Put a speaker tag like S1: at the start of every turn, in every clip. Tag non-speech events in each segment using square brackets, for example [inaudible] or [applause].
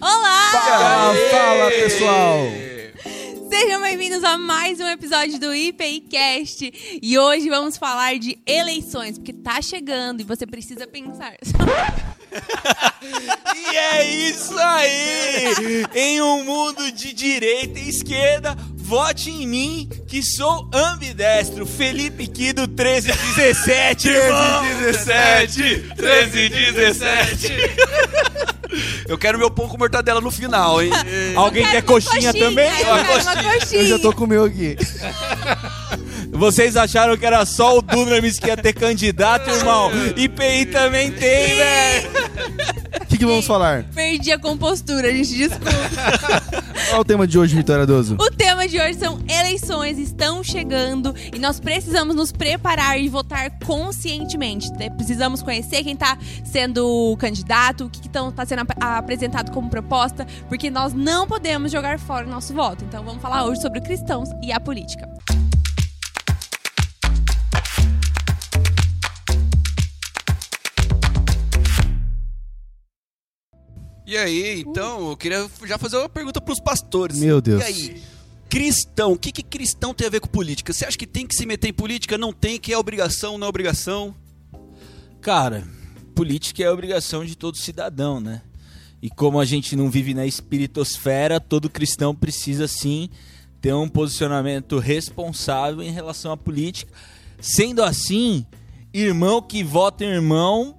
S1: Olá!
S2: Fala, fala, pessoal!
S1: Sejam bem-vindos a mais um episódio do IPIcast. E hoje vamos falar de eleições, porque tá chegando e você precisa pensar. [laughs]
S2: E é isso aí! Em um mundo de direita e esquerda, vote em mim, que sou ambidestro. Felipe Kido 1317, irmão!
S3: 1317, 1317.
S2: Eu quero meu pão com mortadela no final, hein? [laughs] Alguém quer coxinha, também?
S1: Eu quero uma coxinha.
S4: Eu já tô com o meu aqui.
S2: Vocês acharam que era só o Dunamis que ia ter candidato, irmão? [laughs] IPI também tem, velho!
S4: O que, que vamos falar?
S1: Perdi a compostura, gente, desculpa. [laughs]
S4: Qual é o tema de hoje, Vitória Doso?
S1: O tema de hoje são eleições, estão chegando e nós precisamos nos preparar e votar conscientemente. Precisamos conhecer quem está sendo candidato, o que está sendo ap- apresentado como proposta, porque nós não podemos jogar fora o nosso voto. Então vamos falar hoje sobre cristãos e a política.
S2: E aí, então, eu queria já fazer uma pergunta pros pastores.
S4: Meu Deus.
S2: E aí, cristão, o que, que cristão tem a ver com política? Você acha que tem que se meter em política? Não tem, que é obrigação, não é obrigação?
S5: Cara, política é obrigação de todo cidadão, né? E como a gente não vive na espiritosfera, todo cristão precisa sim ter um posicionamento responsável em relação à política. Sendo assim, irmão que vota em irmão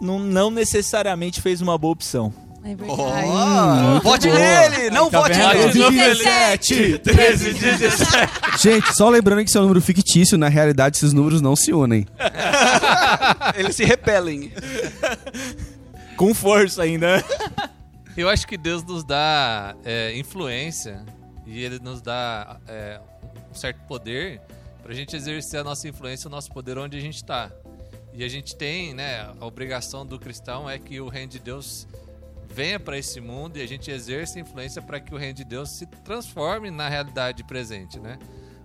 S5: não, não necessariamente fez uma boa opção.
S1: É verdade.
S2: Oh, vote
S4: boa.
S2: nele, não
S5: Tá
S2: vote nele.
S1: 17,
S3: 1317.
S4: Gente, só lembrando que isso é um número fictício, na realidade esses números não se unem. [laughs]
S2: Eles se repelem.
S5: Com força ainda.
S3: Eu acho que Deus nos dá é, influência e Ele nos dá é, um certo poder pra gente exercer a nossa influência, o nosso poder onde a gente tá. E a gente tem, né, a obrigação do cristão é que o reino de Deus venha para esse mundo e a gente exerça influência para que o reino de Deus se transforme na realidade presente, né?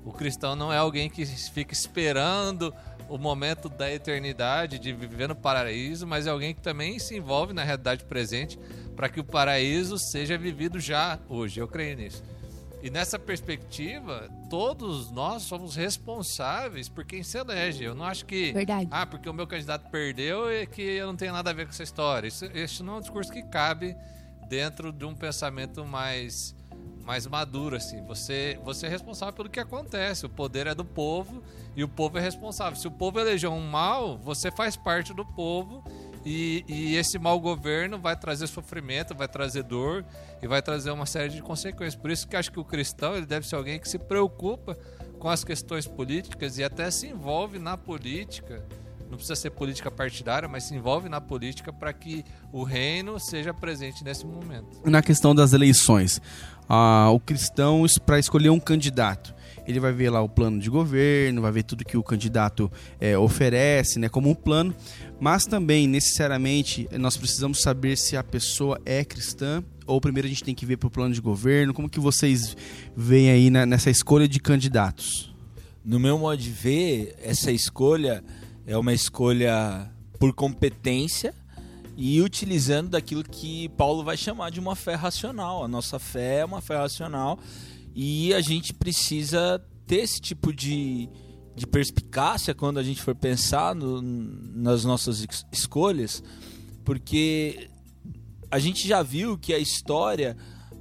S3: O cristão não é alguém que fica esperando o momento da eternidade de viver no paraíso, mas é alguém que também se envolve na realidade presente para que o paraíso seja vivido já hoje. Eu creio nisso. E nessa perspectiva, todos nós somos responsáveis por quem se elege. Eu não acho que
S1: Verdade.
S3: ah, porque o meu candidato perdeu e que eu não tenho nada a ver com essa história. Isso, isso não é um discurso que cabe dentro de um pensamento mais mais maduro assim. Você você é responsável pelo que acontece. O poder é do povo e o povo é responsável. Se o povo elegeu um mal, você faz parte do povo e, e esse mau governo vai trazer sofrimento, vai trazer dor e vai trazer uma série de consequências. Por isso que acho que o cristão ele deve ser alguém que se preocupa com as questões políticas e até se envolve na política. Não precisa ser política partidária, mas se envolve na política para que o reino seja presente nesse momento.
S4: Na questão das eleições, ah, o cristão, para escolher um candidato, ele vai ver lá o plano de governo, vai ver tudo que o candidato eh, oferece, né, como um plano, mas também, necessariamente, nós precisamos saber se a pessoa é cristã ou primeiro a gente tem que ver para o plano de governo. Como que vocês veem aí na- nessa escolha de candidatos?
S5: No meu modo de ver, essa escolha é uma escolha por competência e utilizando daquilo que Paulo vai chamar de uma fé racional. A nossa fé é uma fé racional e a gente precisa ter esse tipo de, de perspicácia quando a gente for pensar no- nas nossas es- escolhas, porque a gente já viu que a história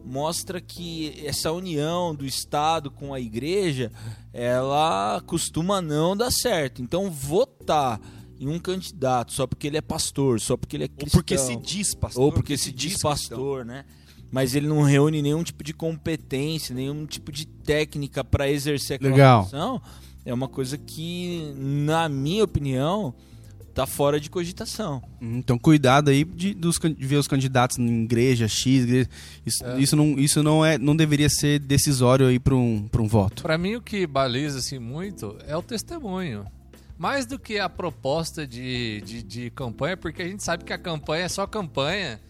S5: mostra que essa união do Estado com a igreja, ela costuma não dar certo. Então, votar em um candidato só porque ele é pastor, só porque ele é
S2: Ou
S5: cristão,
S2: porque se diz pastor.
S5: ou porque se diz pastor, né? Mas ele não reúne nenhum tipo de competência, nenhum tipo de técnica para exercer aquela
S4: Legal.
S5: função. É uma coisa que, na minha opinião, tá fora de cogitação.
S4: Então, cuidado aí de, dos de ver os candidatos em igreja X, igreja- isso, isso não, isso não, é, não deveria ser decisório aí para um, pra um voto.
S3: Para mim, o que baliza assim, muito é o testemunho. Mais do que a proposta de, de, de campanha, porque a gente sabe que a campanha é só campanha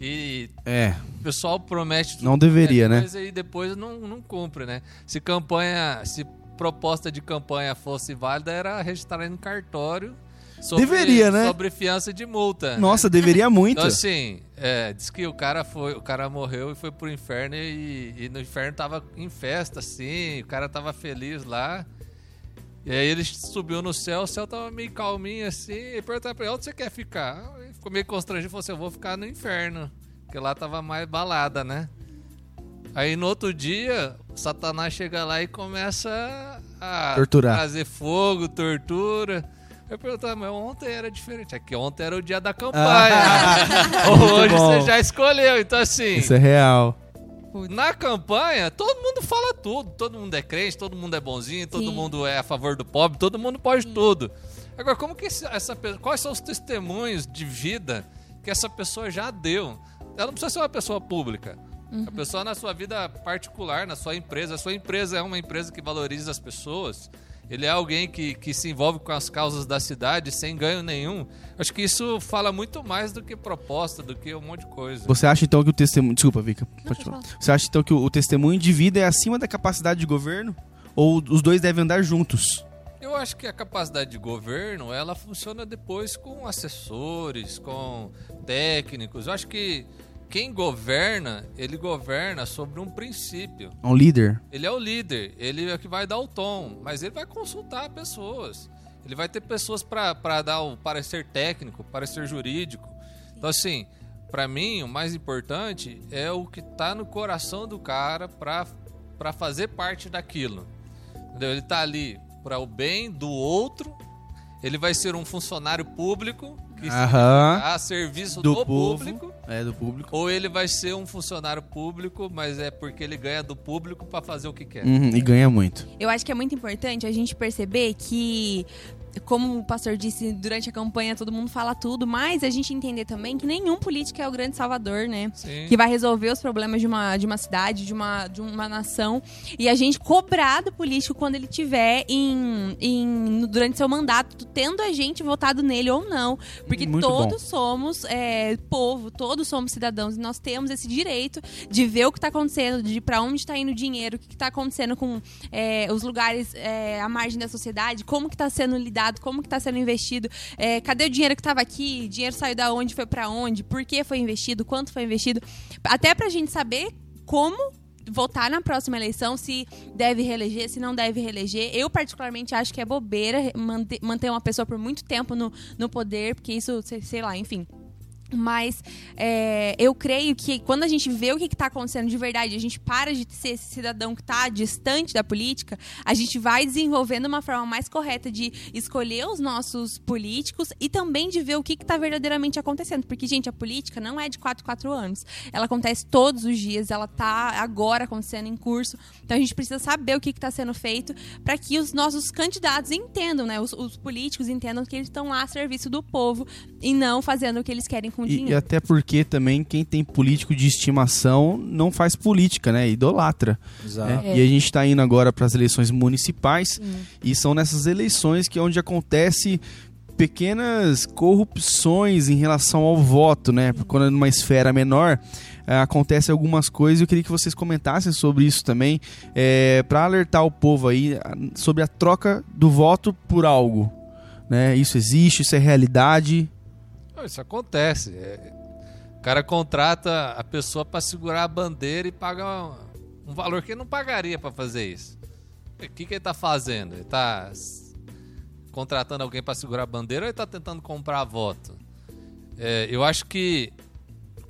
S3: e
S4: É,
S3: o pessoal promete tudo,
S4: Não deveria, né?
S3: Mas aí depois não, não cumpre, né? Se campanha, se proposta de campanha fosse válida, era registrar no cartório sobre,
S4: Deveria, né?
S3: sobre fiança de multa. né?
S4: nossa, deveria muito.
S3: Então, assim, É, diz que o cara foi, o cara morreu e foi pro inferno e, e no inferno tava em festa, assim, o cara tava feliz lá. E aí ele subiu no céu, o céu tava meio calminho assim, e perguntaram pra ele, onde você quer ficar? Ele ficou meio constrangido e falou assim, eu vou ficar no inferno, porque lá tava mais balada, né? Aí no outro dia, Satanás chega lá e começa a
S4: Torturar.
S3: trazer fogo, tortura. Eu perguntava, mas ontem era diferente. Aqui ontem era o dia da campanha. [laughs] Hoje
S4: bom.
S3: você já escolheu. Então, assim,
S4: Isso é real.
S3: na campanha, todo mundo fala tudo. Todo mundo é crente, todo mundo é bonzinho, todo
S1: Sim.
S3: mundo é a favor do pobre, todo mundo pode tudo. Agora, como que essa pessoa. Quais são os testemunhos de vida que essa pessoa já deu? Ela não precisa ser uma pessoa pública. A pessoa na sua vida particular, na sua empresa. A sua empresa é uma empresa que valoriza as pessoas. Ele é alguém que, que se envolve com as causas da cidade sem ganho nenhum. Acho que isso fala muito mais do que proposta, do que um monte de coisa.
S4: Você acha então que o testemunho. Desculpa, Vika. Você acha então que o, o testemunho de vida é acima da capacidade de governo? Ou os dois devem andar juntos?
S3: Eu acho que a capacidade de governo, ela funciona depois com assessores, com técnicos. Eu acho que quem governa, ele governa sobre um princípio.
S4: É um líder?
S3: Ele é o líder, ele é que vai dar o tom, mas ele vai consultar pessoas. Ele vai ter pessoas para dar o parecer técnico, parecer jurídico. Então, assim, para mim, o mais importante é o que tá no coração do cara para fazer parte daquilo. Entendeu? Ele tá ali para o bem do outro. Ele vai ser um funcionário público que está a serviço
S4: Do
S3: do, público.
S4: É, do público.
S3: Ou ele vai ser um funcionário público, mas é porque ele ganha do público para fazer o que quer.
S4: Uhum, e ganha muito.
S1: Eu acho que é muito importante a gente perceber que, como o pastor disse, durante a campanha todo mundo fala tudo, mas a gente entender também que nenhum político é o grande salvador, né?
S3: Sim.
S1: Que vai resolver os problemas de uma, de uma cidade, de uma, de uma nação. E a gente cobrar do político quando ele tiver em, em, durante seu mandato, tendo a gente votado nele ou não. Porque
S4: Muito
S1: todos somos é, povo, todos somos cidadãos e nós temos esse direito de ver o que está acontecendo, de para onde está indo o dinheiro, o que está acontecendo com é, os lugares é, à margem da sociedade, como que está sendo lidado, como que está sendo investido, é, cadê o dinheiro que estava aqui, dinheiro saiu da onde, foi para onde, por que foi investido, quanto foi investido, até para a gente saber como votar na próxima eleição, se deve reeleger, se não deve reeleger. Eu, particularmente, acho que é bobeira manter, uma pessoa por muito tempo no, no poder, porque isso, sei lá, enfim. Mas é, eu creio que quando a gente vê o que está acontecendo de verdade, a gente para de ser esse cidadão que está distante da política, a gente vai desenvolvendo uma forma mais correta de escolher os nossos políticos e também de ver o que está verdadeiramente acontecendo. Porque, gente, a política não é de 4 4 anos. Ela acontece todos os dias, ela está agora acontecendo em curso. Então a gente precisa saber o que está sendo feito para que os nossos candidatos entendam, né? Os, os políticos entendam que eles estão lá a serviço do povo e não fazendo o que eles querem com
S4: E,
S1: dinheiro.
S4: e até porque também quem tem político de estimação não faz política, né? Idolatra.
S5: Exato.
S4: né?
S1: É.
S4: E a gente está indo agora para as eleições municipais e são nessas eleições que é onde acontece pequenas corrupções em relação ao voto, né? Quando é numa esfera menor eh, acontece algumas coisas. Eu queria que vocês comentassem sobre isso também, para alertar o povo aí ah, sobre a troca do voto por algo. Né? Isso existe, isso é realidade.
S3: Isso acontece. É, o cara contrata a pessoa para segurar a bandeira e paga um valor que ele não pagaria para fazer isso. O que, que ele tá fazendo? Ele tá contratando alguém para segurar a bandeira ou ele tá tentando comprar voto? É, eu acho que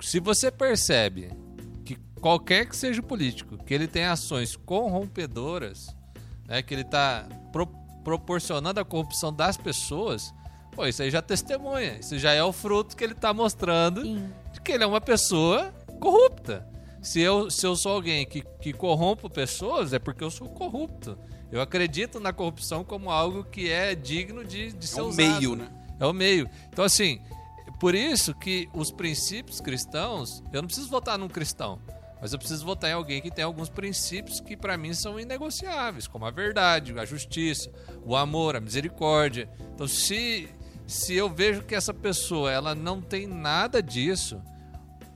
S3: se você percebe que qualquer que seja o político, que ele tem ações corrompedoras, né, que ele está proporcionando a corrupção das pessoas, pô, isso aí já testemunha. Isso já é o fruto que ele está mostrando
S1: Sim.
S3: de que ele é uma pessoa corrupta. Se eu, se eu sou alguém que, que corrompo pessoas, é porque eu sou corrupto. Eu acredito na corrupção como algo que é digno de, de ser
S2: É
S3: usado.
S2: meio, né?
S3: É o meio. Então, assim, por isso que os princípios cristãos, eu não preciso votar num cristão, mas eu preciso votar em alguém que tem alguns princípios que para mim são inegociáveis, como a verdade, a justiça, o amor, a misericórdia. Então, se se eu vejo que essa pessoa ela não tem nada disso,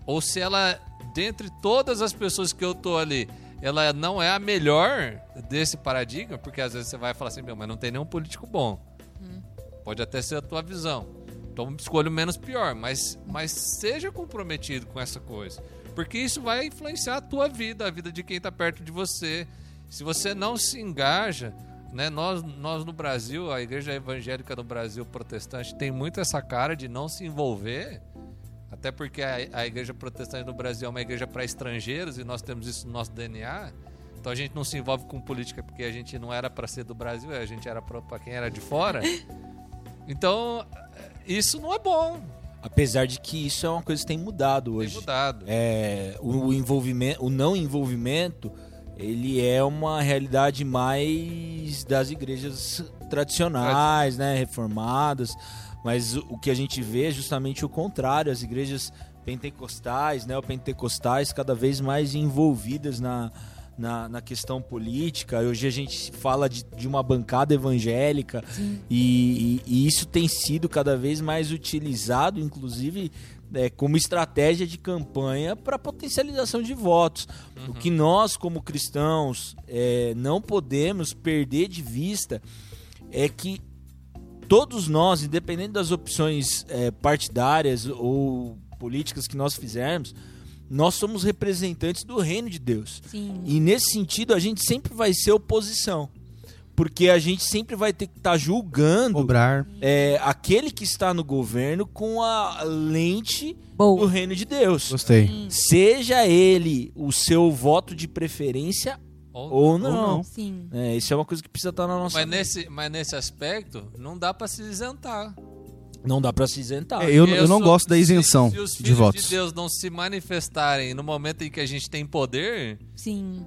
S3: ou se ela dentre todas as pessoas que eu tô ali, ela não é a melhor desse paradigma, porque às vezes você vai falar assim, meu, mas não tem nenhum político bom. Pode até ser a tua visão. Então escolha o menos pior, mas, mas seja comprometido com essa coisa. Porque isso vai influenciar a tua vida, a vida de quem está perto de você. Se você não se engaja, né, nós, nós no Brasil, a igreja evangélica no Brasil protestante tem muito essa cara de não se envolver, até porque a, a igreja protestante no Brasil é uma igreja para estrangeiros e nós temos isso no nosso DNA. Então a gente não se envolve com política porque a gente não era para ser do Brasil, a gente era para quem era de fora. [laughs] Então, isso não é bom.
S5: Apesar de que isso é uma coisa que tem mudado hoje.
S3: Tem mudado.
S5: É, o envolvimento, o não envolvimento, ele é uma realidade mais das igrejas tradicionais, né, reformadas. Mas o que a gente vê é justamente o contrário, as igrejas pentecostais, neopentecostais, cada vez mais envolvidas na, na, na, questão política. Hoje a gente fala de, de uma bancada evangélica e, e, e, isso tem sido cada vez mais utilizado, inclusive é, como estratégia de campanha para potencialização de votos. Uhum. O que nós, como cristãos, é, não podemos perder de vista é que todos nós, independente das opções é, partidárias ou políticas que nós fizermos, nós somos representantes do reino de Deus.
S1: Sim.
S5: E nesse sentido, a gente sempre vai ser oposição. Porque a gente sempre vai ter que estar tá julgando
S4: Cobrar.
S5: É, aquele que está no governo com a lente
S1: Boa.
S5: do reino de Deus.
S4: Gostei.
S1: Sim.
S5: Seja ele o seu voto de preferência
S3: Ou
S5: ou não.
S4: Ou não.
S1: Sim.
S5: É, isso é uma coisa que precisa estar na nossa
S3: Mas nesse, mas nesse aspecto, não dá para se isentar.
S5: Não dá para se isentar.
S4: É, eu, eu não
S3: sou-
S4: gosto da
S3: se-
S4: isenção
S3: se, os
S4: de
S3: filhos
S4: votos.
S3: de Deus não se manifestarem no momento em que a gente tem poder,
S1: Sim.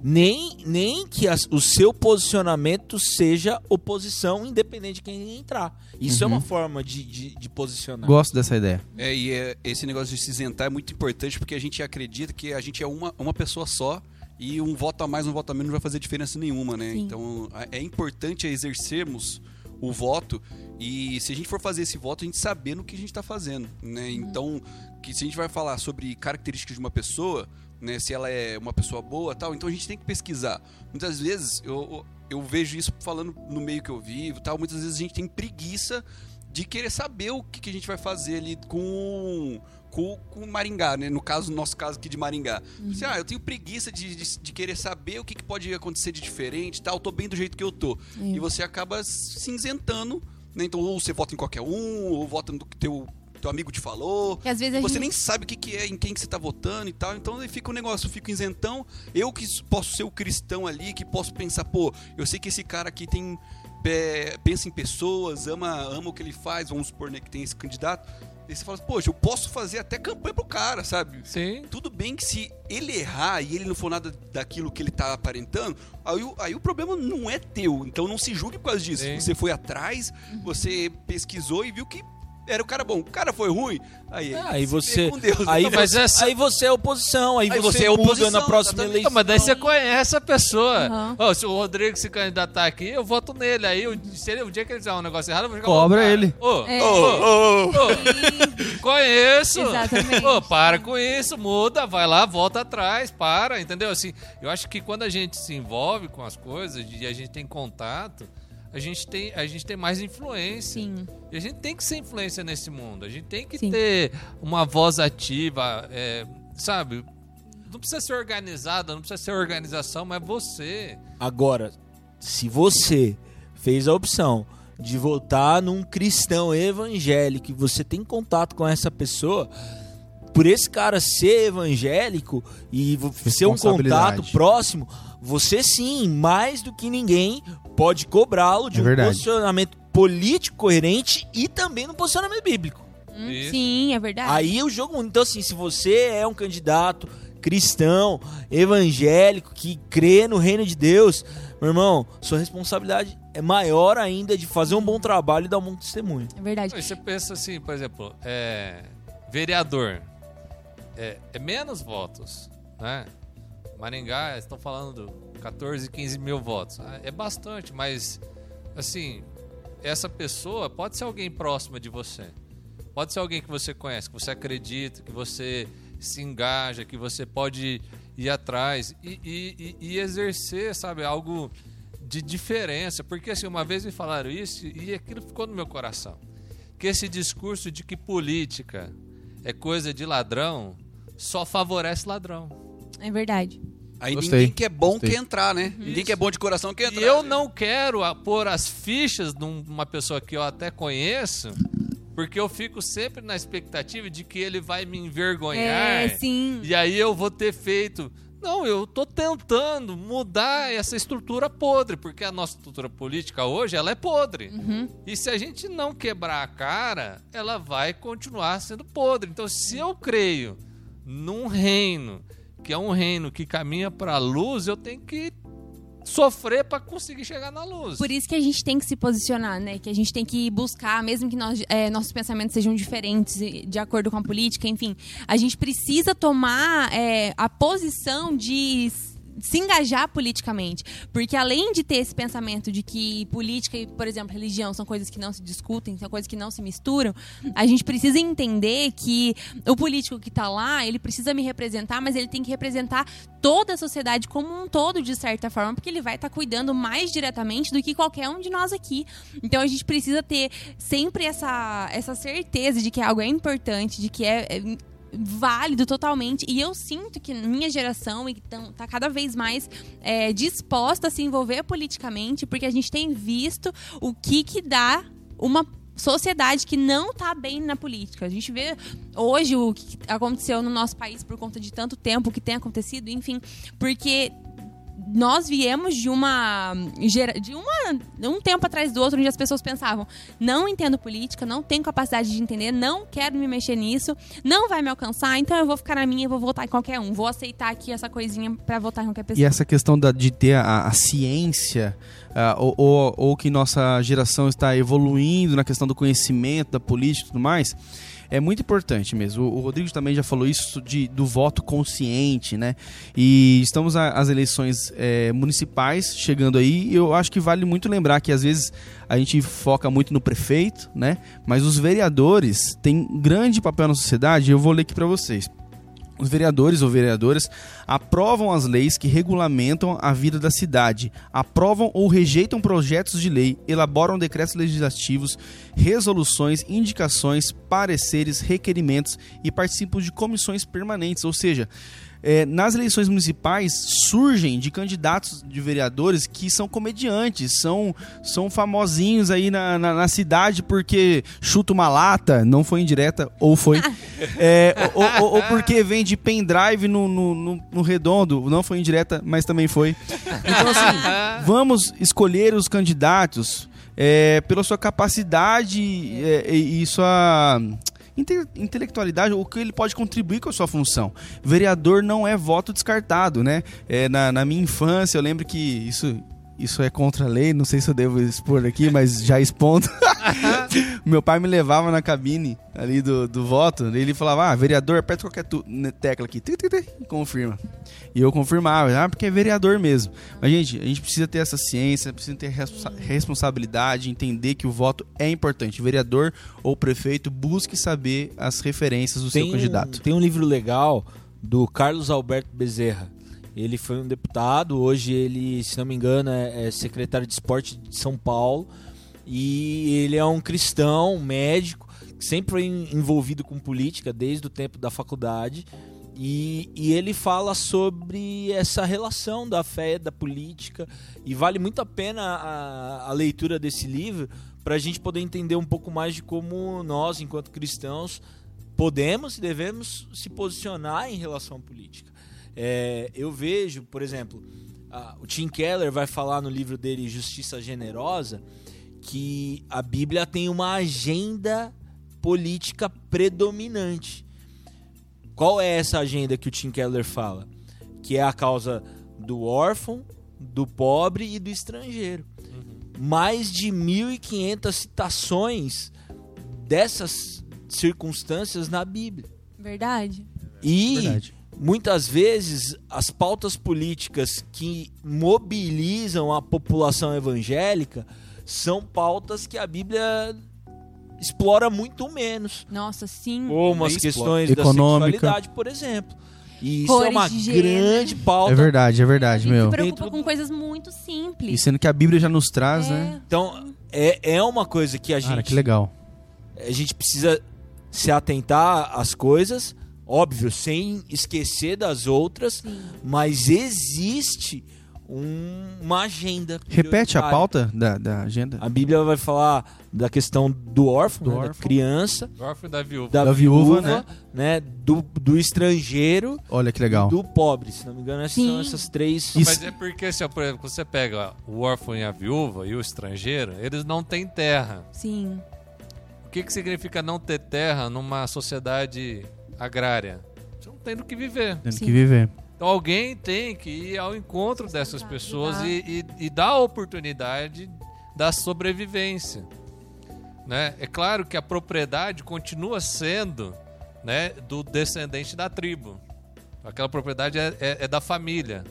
S5: Nem, nem que as- o seu posicionamento seja oposição, independente de quem entrar. Isso é
S4: Uhum.
S5: uma forma de, de, de posicionar.
S4: Gosto dessa ideia.
S6: É, e é- esse negócio de se isentar é muito importante porque a gente acredita que a gente é uma, uma pessoa só e um voto a mais, um voto a menos não vai fazer diferença nenhuma, né?
S1: Sim.
S6: Então é importante exercermos o voto e se a gente for fazer esse voto, a gente saber no que a gente está fazendo, né? Então, que se a gente vai falar sobre características de uma pessoa, né, se ela é uma pessoa boa, tal, então a gente tem que pesquisar. Muitas vezes eu, eu vejo isso falando no meio que eu vivo, tal, muitas vezes a gente tem preguiça de querer saber o que, que a gente vai fazer ali com, com, com Maringá, né? No caso, no nosso caso aqui de Maringá. Assim, ah, eu tenho preguiça de, de, de querer saber o que, que pode acontecer de diferente, tal, eu tô bem do jeito que eu tô.
S1: Sim.
S6: E você acaba cinzentando, né? Então, ou você vota em qualquer um, ou vota no que teu, teu amigo te falou.
S1: Que às vezes
S6: Você
S1: gente...
S6: nem sabe o que, que é, em quem que você tá votando e tal. Então aí fica um negócio, eu fico isentão. Eu que posso ser o cristão ali, que posso pensar, pô, eu sei que esse cara aqui tem. é, pensa em pessoas, ama, ama o que ele faz, vamos supor, né, que tem esse candidato. E você fala, poxa, eu posso fazer até campanha pro cara, sabe?
S3: sim.
S6: Tudo bem que se ele errar e ele não for nada daquilo que ele tá aparentando, aí, o- aí o problema não é teu. Então não se julgue por causa disso.
S3: Sim.
S6: Você foi atrás, você pesquisou e viu que era o cara bom. O cara foi ruim, aí,
S5: É, aí você,
S6: Deus.
S5: aí,
S3: Não, mas
S5: você,
S3: essa-
S5: aí você é oposição, aí,
S6: Aí
S5: você,
S6: você é oposição,
S5: na próxima eleição.
S3: Não, mas daí você conhece a pessoa.
S1: Aham.
S3: Ó, se o Rodrigo se candidatar aqui, eu voto nele. Aí, o- se ele, o dia que ele fizer um negócio errado, eu vou jogar
S4: Cobra ele.
S3: Ô,
S1: É.
S3: ô, ô, ô, [laughs] conheço.
S1: Exatamente.
S3: Ô, para com isso, muda, vai lá, volta atrás, para, entendeu? Assim, eu acho que quando a gente se envolve com as coisas e a gente tem contato, a gente tem, a gente tem mais influência.
S1: Sim.
S3: E a gente tem que ser influência nesse mundo. A gente tem que
S1: Sim.
S3: ter uma voz ativa, é, sabe? Não precisa ser organizada, não precisa ser organização, mas você.
S5: Agora, se você fez a opção de votar num cristão evangélico e você tem contato com essa pessoa, por esse cara ser evangélico e ser um contato próximo, você sim, mais do que ninguém, pode cobrá-lo de
S4: É
S5: um
S4: verdade.
S5: posicionamento político coerente e também no posicionamento bíblico.
S1: Hum. Sim, é verdade.
S5: Aí o jogo. Então, assim, se você é um candidato cristão, evangélico, que crê no reino de Deus, meu irmão, sua responsabilidade é maior ainda de fazer um bom trabalho e dar um bom testemunho.
S1: É verdade.
S3: Aí você pensa assim, por exemplo, é, vereador. É, é menos votos, né? Maringá, estão falando 14, 15 mil votos. Ah, É bastante, mas assim, essa pessoa pode ser alguém próxima de você. Pode ser alguém que você conhece, que você acredita, que você se engaja, que você pode ir atrás e- e- e exercer, sabe, algo de diferença. Porque assim, uma vez me falaram isso e aquilo ficou no meu coração. que esse discurso de que política é coisa de ladrão só favorece ladrão.
S1: É verdade.
S6: Aí
S4: Gostei,
S6: ninguém que é bom
S4: gostei.
S6: quer entrar, né? Ninguém que é bom de coração quer
S3: E
S6: entrar.
S3: eu
S6: né?
S3: não quero a- pôr as fichas numa pessoa que eu até conheço, porque eu fico sempre na expectativa de que ele vai me envergonhar.
S1: É, sim.
S3: E aí eu vou ter feito. Não, eu tô tentando mudar essa estrutura podre, porque a nossa estrutura política hoje ela é podre.
S1: Uhum.
S3: E se a gente não quebrar a cara, ela vai continuar sendo podre. Então, se eu creio num reino que é um reino que caminha para a luz, eu tenho que sofrer para conseguir chegar na luz.
S1: Por isso que a gente tem que se posicionar, né? Que a gente tem que buscar, mesmo que nós, é, nossos pensamentos sejam diferentes de acordo com a política, enfim, a gente precisa tomar é, a posição de se engajar politicamente. Porque além de ter esse pensamento de que política e, por exemplo, religião são coisas que não se discutem, são coisas que não se misturam, a gente precisa entender que o político que está lá, ele precisa me representar, mas ele tem que representar toda a sociedade como um todo, de certa forma, porque ele vai estar cuidando mais diretamente do que qualquer um de nós aqui. Então a gente precisa ter sempre essa, essa certeza de que algo é importante, de que é. é válido totalmente e eu sinto que minha geração está cada vez mais é, disposta a se envolver politicamente porque a gente tem visto o que que dá uma sociedade que não tá bem na política. A gente vê hoje o que aconteceu no nosso país por conta de tanto tempo, que tem acontecido, enfim, porque nós viemos de uma de uma um tempo atrás do outro onde as pessoas pensavam não entendo política não tenho capacidade de entender não quero me mexer nisso não vai me alcançar então eu vou ficar na minha e vou votar em qualquer um. Vou aceitar aqui essa coisinha pra votar em qualquer
S4: E
S1: pessoa.
S4: essa questão da- de ter a, a ciência, ah, ou, ou, ou que nossa geração está evoluindo na questão do conhecimento, da política e tudo mais, é muito importante mesmo. O, Rodrigo também já falou isso de, do voto consciente, né? E estamos às eleições eh, municipais chegando aí, e eu acho que vale muito lembrar que às vezes a gente foca muito no prefeito, né? Mas os vereadores têm grande papel na sociedade, eu vou ler aqui para vocês. Os vereadores ou vereadoras aprovam as leis que regulamentam a vida da cidade, aprovam ou rejeitam projetos de lei, elaboram decretos legislativos, resoluções, indicações, pareceres, requerimentos e participam de comissões permanentes. Ou seja, é, nas eleições municipais surgem de candidatos de vereadores que são comediantes, são, são famosinhos aí na, na, na cidade porque chuta uma lata, não foi indireta, ou foi. [laughs] É, ou, ou- ou porque vende pendrive no, no, no, no redondo, não foi indireta, mas também foi. Então, assim, [laughs] vamos escolher os candidatos é, pela sua capacidade é, e, e sua inte- intelectualidade, o que ele pode contribuir com a sua função. Vereador não é voto descartado, né? É, na, na minha infância, eu lembro que isso. Isso é contra a lei, não sei se eu devo expor aqui, mas já expondo. [laughs] Meu pai me levava na cabine ali do, do voto, ele falava, ah, vereador, aperta qualquer ne- tecla aqui, e confirma. E eu confirmava, ah, porque é vereador mesmo. Mas, gente, a gente precisa ter essa ciência, precisa ter responsa- responsabilidade, entender que o voto é importante. Vereador ou prefeito, busque saber as referências do seu
S5: um-
S4: candidato.
S5: tem um livro legal do Carlos Alberto Bezerra. Ele foi um deputado, hoje ele, se não me engano, é, é secretário de esporte de São Paulo. E ele é um cristão, um médico, sempre envolvido com política desde o tempo da faculdade. E, e ele fala sobre essa relação da fé e da política. E vale muito a pena a, a leitura desse livro para a gente poder entender um pouco mais de como nós, enquanto cristãos, podemos e devemos se posicionar em relação à política. É, eu vejo, por exemplo, a- o Tim Keller vai falar no livro dele Justiça Generosa que a Bíblia tem uma agenda política predominante. Qual é essa agenda que o Tim Keller fala? Que é a causa do órfão, do pobre e do estrangeiro. Mais de 1.500 citações dessas circunstâncias na Bíblia.
S1: Verdade.
S5: E
S4: Verdade.
S5: Muitas vezes as pautas políticas que mobilizam a população evangélica são pautas que a Bíblia explora muito menos.
S1: Nossa, sim.
S5: Como as questões da
S4: Econômica.
S5: sexualidade, por exemplo. E isso
S1: Cores
S5: é uma grande pauta.
S4: É verdade, é
S1: A
S4: verdade,
S1: gente
S4: meu.
S1: se preocupa com coisas muito simples.
S4: E sendo que a Bíblia já nos traz,
S1: É.
S4: né?
S5: Então, é, é uma coisa que a
S4: Cara,
S5: gente
S4: que legal.
S5: a gente precisa se atentar às coisas, óbvio, sem esquecer das outras, mas existe um- uma agenda.
S4: Repete a pauta da, da agenda.
S5: A Bíblia vai falar da questão do órfão,
S4: Do
S5: né, da
S4: órfão.
S5: criança,
S3: Órfão da viúva.
S5: da,
S4: Da
S5: viúva,
S4: viúva,
S5: né? do, do estrangeiro
S4: Olha que legal.
S5: do pobre. Se não me engano, essas
S1: Sim.
S5: são essas três.
S4: Isso-
S3: Mas é porque, assim, ó, por exemplo, você pega o órfão e a viúva e o estrangeiro, eles não têm terra.
S1: Sim.
S3: O que, que significa não ter terra numa sociedade agrária? Você não tem do que viver.
S4: Tendo
S1: Sim.
S4: que viver.
S3: Então alguém tem que ir ao encontro dessas pessoas e, e, e dar a oportunidade da sobrevivência. Né? É claro que a propriedade continua sendo né, do descendente da tribo. Aquela propriedade é, é- é da família.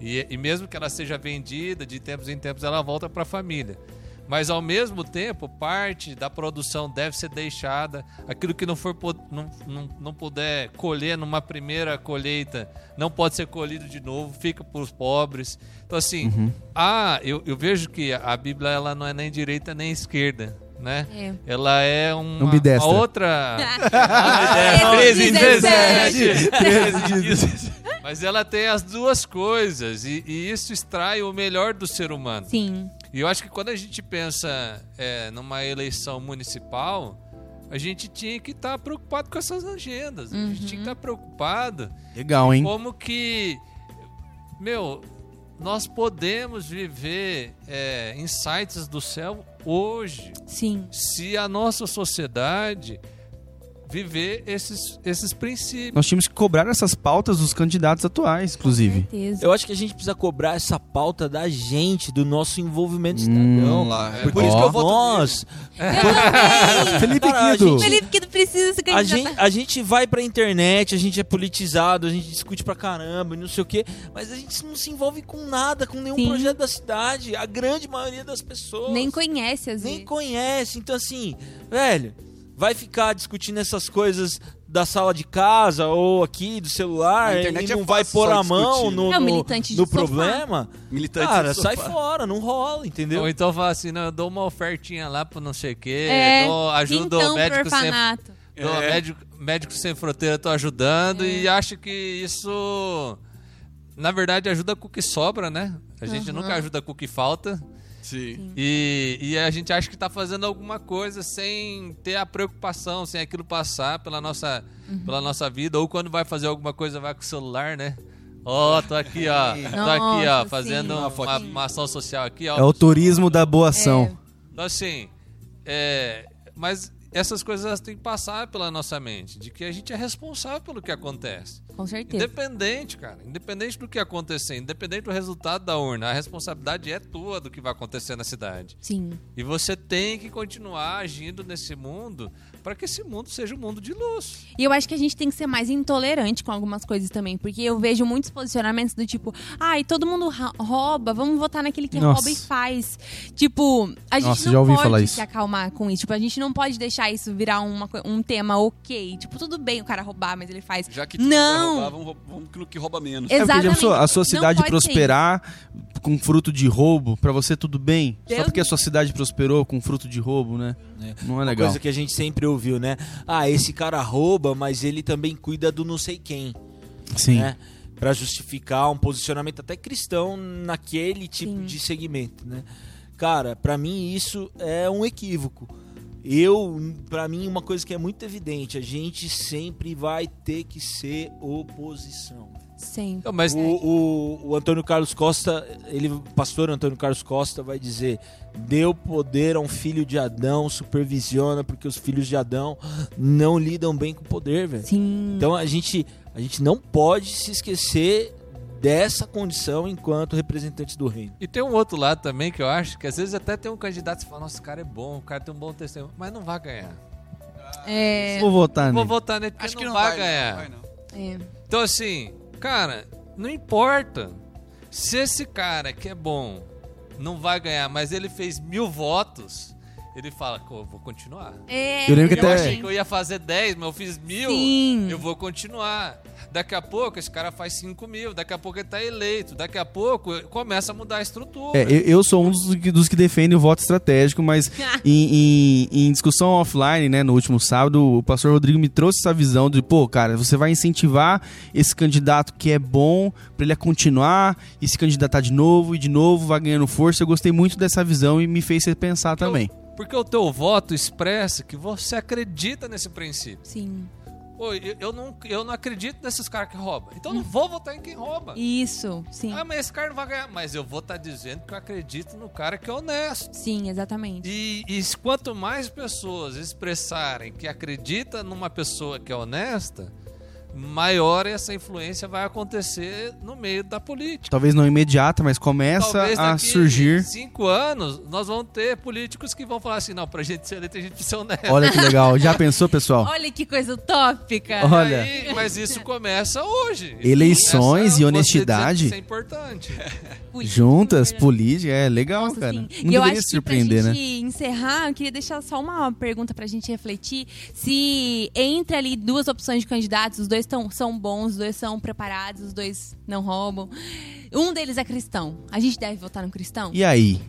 S3: E, e mesmo que ela seja vendida, de tempos em tempos ela volta para a família. Mas ao mesmo tempo, parte da produção deve ser deixada. Aquilo que não for não, não, não puder colher numa primeira colheita, não pode ser colhido de novo, fica para os pobres. Então assim, ah, eu, eu vejo que a Bíblia ela não é nem direita nem esquerda, né?
S1: É.
S3: Ela é uma,
S4: Ambidestra.
S3: uma outra. [laughs]
S1: É,
S3: 13,
S1: 17.
S3: 17. Mas ela tem as duas coisas e, e isso extrai o melhor do ser humano.
S1: Sim.
S3: E eu acho que quando a gente pensa é, numa eleição municipal, a gente tinha que estar preocupado com essas agendas. A gente tinha que estar preocupado
S4: Legal, hein?
S3: como que, meu, nós podemos viver é, insights do céu hoje
S1: Sim.
S3: se a nossa sociedade viver esses, esses princípios.
S4: Nós tínhamos que cobrar essas pautas dos candidatos atuais, inclusive.
S1: Certeza.
S5: Eu acho que a gente precisa cobrar essa pauta da gente, do nosso envolvimento
S4: Hum,
S5: cidadão.
S6: lá.
S5: Por
S4: Ó.
S5: isso que eu voto nós. [laughs]
S4: Felipe
S5: Cara, a
S4: Guido.
S5: gente-
S1: Felipe que precisa se
S5: A
S1: candidatar.
S5: gente, a gente vai pra internet, a gente é politizado, a gente discute pra caramba, e não sei o quê, mas a gente não se envolve com nada, com nenhum
S1: Sim.
S5: projeto da cidade. A grande maioria das pessoas
S1: Nem conhece, às
S5: nem
S1: vezes.
S5: conhece. Então, assim, velho, vai ficar discutindo essas coisas da sala de casa ou aqui do celular e
S6: é
S5: não vai
S6: fácil
S5: pôr a mão
S6: discutir.
S5: no,
S1: É um
S5: no-
S1: militante de
S5: no problema.
S6: Militante
S5: Cara, sai fora, não rola, entendeu?
S3: Ou então fala assim, não, eu dou uma ofertinha lá pro não sei o quê,
S1: É,
S3: dou, ajudo o médico sem,
S1: orfanato.
S3: dou
S6: É.
S3: médico, médico sem fronteira, tô ajudando
S1: É.
S3: e acho que isso, na verdade, ajuda com o que sobra, né? A gente
S1: Uhum.
S3: nunca ajuda com o que falta.
S6: Sim.
S3: E, e a gente acha que tá fazendo alguma coisa sem ter a preocupação, sem aquilo passar pela nossa,
S1: Uhum.
S3: pela nossa vida. Ou quando vai fazer alguma coisa, vai com o celular, né? Ó, tô aqui, ó. [laughs] Tô aqui, ó, fazendo
S1: sim.
S3: uma, uma ação social aqui, ó.
S4: É o turismo da boa ação.
S3: Então, assim, é, mas essas coisas têm que passar pela nossa mente, de que a gente é responsável pelo que acontece.
S1: Com certeza.
S3: Independente, cara, independente do que acontecer, independente do resultado da urna, a responsabilidade é tua do que vai acontecer na cidade.
S1: Sim.
S3: E você tem que continuar agindo nesse mundo para que esse mundo seja um mundo de luz.
S1: E eu acho que a gente tem que ser mais intolerante com algumas coisas também. Porque eu vejo muitos posicionamentos do tipo, ai, todo mundo rouba, vamos votar naquele que
S4: Nossa.
S1: rouba e faz. Tipo, a gente
S4: Nossa,
S1: não
S4: já ouvi
S1: pode
S4: falar
S1: se
S4: isso.
S1: acalmar com isso. Tipo, a gente não pode deixar isso virar uma um tema ok. Tipo, tudo bem o cara roubar, mas ele faz.
S6: Já que tudo
S1: Não.
S6: roubar, vamos, rou- vamos no que rouba menos.
S4: É
S1: Exatamente.
S4: pensou, a sua
S1: Não
S4: cidade
S1: pode ser
S4: prosperar com fruto de roubo, pra você tudo bem? Só
S1: Deus
S4: porque a sua cidade prosperou com fruto de roubo, né? Não é
S5: Uma
S4: legal.
S5: coisa que a gente sempre ouviu, né? Ah, esse cara rouba, mas ele também cuida do não sei quem,
S4: Sim.
S5: né? Pra justificar um posicionamento até cristão naquele tipo
S1: Sim.
S5: de segmento, né? Cara, pra mim isso é um equívoco. Eu, pra mim, uma coisa que é muito evidente, a gente sempre vai ter que ser oposição.
S1: Sempre.
S3: Mas
S5: O, o, o Antônio Carlos Costa, ele, o pastor Antônio Carlos Costa vai dizer: deu poder a um filho de Adão, supervisiona, porque os filhos de Adão não lidam bem com o poder, velho.
S1: Sim.
S5: Então a gente, a gente não pode se esquecer dessa condição enquanto representantes do reino.
S3: E tem um outro lado também que eu acho que às vezes até tem um candidato que fala, nossa, esse cara é bom, o cara tem um bom testemunho, mas não vai ganhar.
S1: É,
S4: Vou votar
S3: Vou
S4: nele.
S3: votar nele porque
S6: Acho
S3: não,
S6: que não
S3: vai,
S6: vai,
S3: ganhar.
S6: Não vai, não.
S1: é.
S3: Então, assim, cara, não importa. Se esse cara que é bom não vai ganhar, mas ele fez mil votos, ele fala, "Pô, eu vou continuar.
S1: É,
S4: Eu lembro que
S3: Eu
S4: até-
S3: achei que eu ia fazer 10, mas eu fiz mil.
S1: Sim.
S3: Eu vou continuar. Daqui a pouco esse cara faz 5 mil. Daqui a pouco ele tá eleito. Daqui a pouco começa a mudar a estrutura.
S4: É, eu, eu sou um dos que, dos que defende o voto estratégico, mas [laughs] em, em- em discussão offline, né, no último sábado, o pastor Rodrigo me trouxe essa visão de, pô, cara, você vai incentivar esse candidato que é bom pra ele a continuar e se candidatar de novo e de novo vai ganhando força. Eu gostei muito dessa visão e me fez pensar também.
S3: Porque o teu voto expressa que você acredita nesse princípio.
S1: Sim.
S3: Pô, eu, eu não, eu não acredito nesses caras que roubam. Então eu não vou votar em quem rouba.
S1: Isso, sim.
S3: Ah, mas esse cara não vai ganhar. Mas eu vou estar dizendo que eu acredito no cara que é honesto.
S1: Sim, exatamente.
S3: E, e quanto mais pessoas expressarem que acredita numa pessoa que é honesta, maior essa influência vai acontecer no meio da política.
S4: Talvez não imediata, mas começa
S3: Talvez
S4: a
S3: daqui
S4: surgir.
S3: cinco anos nós vamos ter políticos que vão falar assim, não, pra gente ser eleito a gente precisa ser honesto.
S4: Olha que legal. Já [laughs] pensou, pessoal?
S1: Olha que coisa utópica.
S4: Olha.
S3: Aí, mas isso começa hoje. Isso
S4: Eleições
S3: começa
S4: e honestidade.
S3: Isso é importante. [laughs]
S1: Política,
S4: Juntas,
S1: verdade.
S4: política, é legal,
S1: Nossa,
S4: cara.
S1: sim.
S4: Não
S1: e eu
S4: deveria
S1: acho
S4: se
S1: que pra
S4: surpreender, né?
S1: gente encerrar, eu queria deixar só uma pergunta pra gente refletir. Se entre ali duas opções de candidatos, os dois tão, são bons, os dois são preparados, os dois não roubam. Um deles é cristão. A gente deve votar no cristão?
S4: E aí?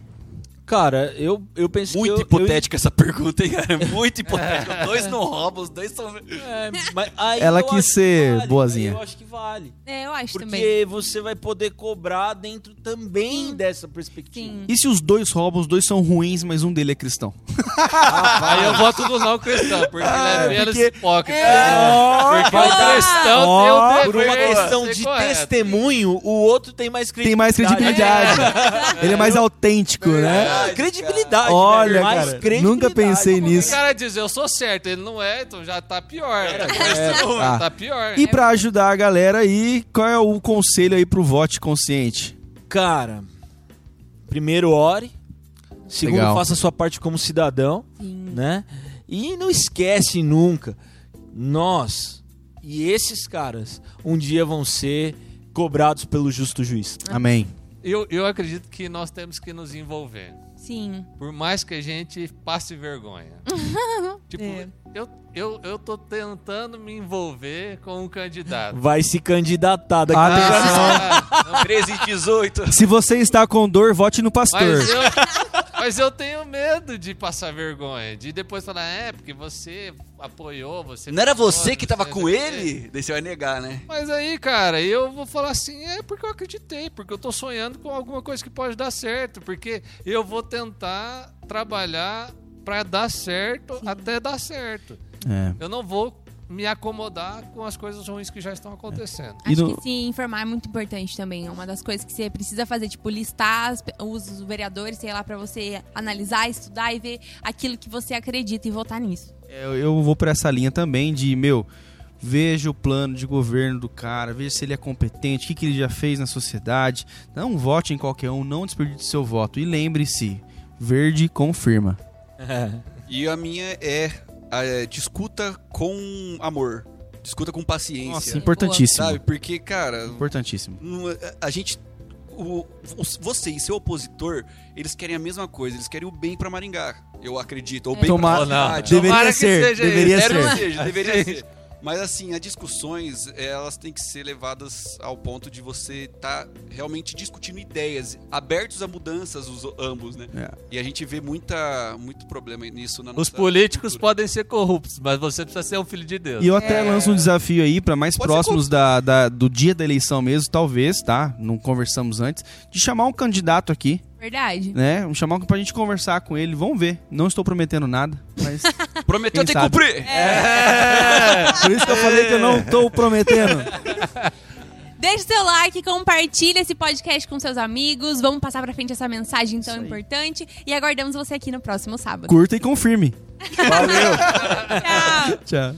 S5: Cara, eu, eu penso
S6: Muito
S5: que. eu-
S6: hipotética essa pergunta, hein, cara? Muito hipotética. Os dois não roubam, os dois são.
S5: Eu, é, mas aí
S4: Ela
S5: eu
S4: quis ser
S5: vale,
S4: boazinha.
S5: Eu acho que vale.
S1: É, eu acho
S5: Porque
S1: também.
S5: você vai poder cobrar dentro também
S1: Sim.
S5: dessa perspectiva.
S1: Sim.
S4: E se os dois roubam, os dois são ruins, mas um dele é cristão?
S3: Aí eu voto no não cristão, porque
S4: Ah,
S3: ele é menos
S4: porque-
S3: hipócrita.
S4: É.
S3: Porque o cristão
S4: Ó,
S3: tem o
S5: Por uma questão de
S3: correto.
S5: testemunho, o outro tem mais credibilidade.
S4: Tem mais credibilidade. Ele é mais autêntico, né?
S5: Credibilidade,
S4: Olha,
S5: velho. Mais
S4: cara,
S5: credibilidade.
S4: nunca pensei
S3: O
S4: nisso.
S3: cara diz, eu sou certo, ele não é, então já tá pior.
S4: Ah.
S3: Tá pior.
S4: E pra ajudar a galera aí, qual é o conselho aí pro vote consciente?
S5: Cara, primeiro ore. Segundo,
S4: Legal.
S5: faça a sua parte como cidadão,
S1: Sim.
S5: né? E não esquece nunca, nós e esses caras um dia vão ser cobrados pelo justo juiz.
S4: Amém.
S3: Eu, eu acredito que nós temos que nos envolver.
S1: Sim.
S3: Por mais que a gente passe vergonha. [laughs] tipo,
S1: É.
S3: eu, eu, eu tô tentando me envolver com um candidato.
S5: Vai se candidatar daqui
S4: Atenção.
S3: Ah, não,
S6: 13 e 18.
S4: Se você está com dor, vote no pastor.
S3: Mas eu, mas eu tenho medo de passar vergonha. De depois falar, é, porque você apoiou, você.
S6: Não era você que tava com
S3: sei o quê."
S6: ele? Daí você vai negar, né?
S3: Mas aí, cara, eu vou falar assim, é porque eu acreditei, porque eu tô sonhando com alguma coisa que pode dar certo, porque eu vou tentar trabalhar pra dar certo até dar certo.
S4: É.
S3: Eu não vou me acomodar com as coisas ruins que já estão acontecendo.
S1: Acho
S4: no-
S1: que se informar é muito importante também. É uma das coisas que você precisa fazer, tipo, listar os vereadores, sei lá, pra você analisar, estudar e ver aquilo que você acredita e votar nisso.
S4: Eu, eu vou por essa linha também de, meu, veja o plano de governo do cara, veja se ele é competente, o que, que ele já fez na sociedade. Não vote em qualquer um, não desperdice seu voto. E lembre-se, verde confirma. [laughs]
S6: E a minha é, é, discuta com amor. Discuta com paciência.
S4: Nossa, importantíssimo.
S6: Sabe? Porque, cara,
S4: Importantíssimo.
S6: a gente. O, você e seu opositor, eles querem a mesma coisa, eles querem o bem pra Maringá. Eu acredito. Ou bem
S4: Tomar-
S6: pra cidade.
S4: Deveria
S3: Tomara que
S4: ser,
S3: seja
S4: deveria ser.
S6: deveria [laughs] ser. Mas assim, as discussões, elas têm que ser levadas ao ponto de você estar realmente discutindo ideias, abertos a mudanças os ambos, né?
S4: É.
S6: E a gente vê muita, muito problema nisso na
S3: Os
S6: nossa
S3: políticos
S6: cultura.
S3: podem ser corruptos, mas você precisa ser um filho de Deus.
S4: E eu até lanço um desafio aí para mais
S6: Pode
S4: próximos da, da- do dia da eleição mesmo, talvez, tá? Não conversamos antes, de chamar um candidato aqui,
S1: Verdade.
S4: né? Chamar pra gente conversar com ele. Vamos ver. Não estou prometendo nada, mas [laughs]
S6: Prometeu tem que cumprir!
S4: por isso que eu falei que eu não tô prometendo. [laughs]
S1: Deixe seu like, compartilhe esse podcast com seus amigos. Vamos passar pra frente essa mensagem tão importante. E aguardamos você aqui no próximo sábado.
S4: Curta e confirme. [laughs]
S5: Valeu!
S1: Tchau!
S4: Tchau.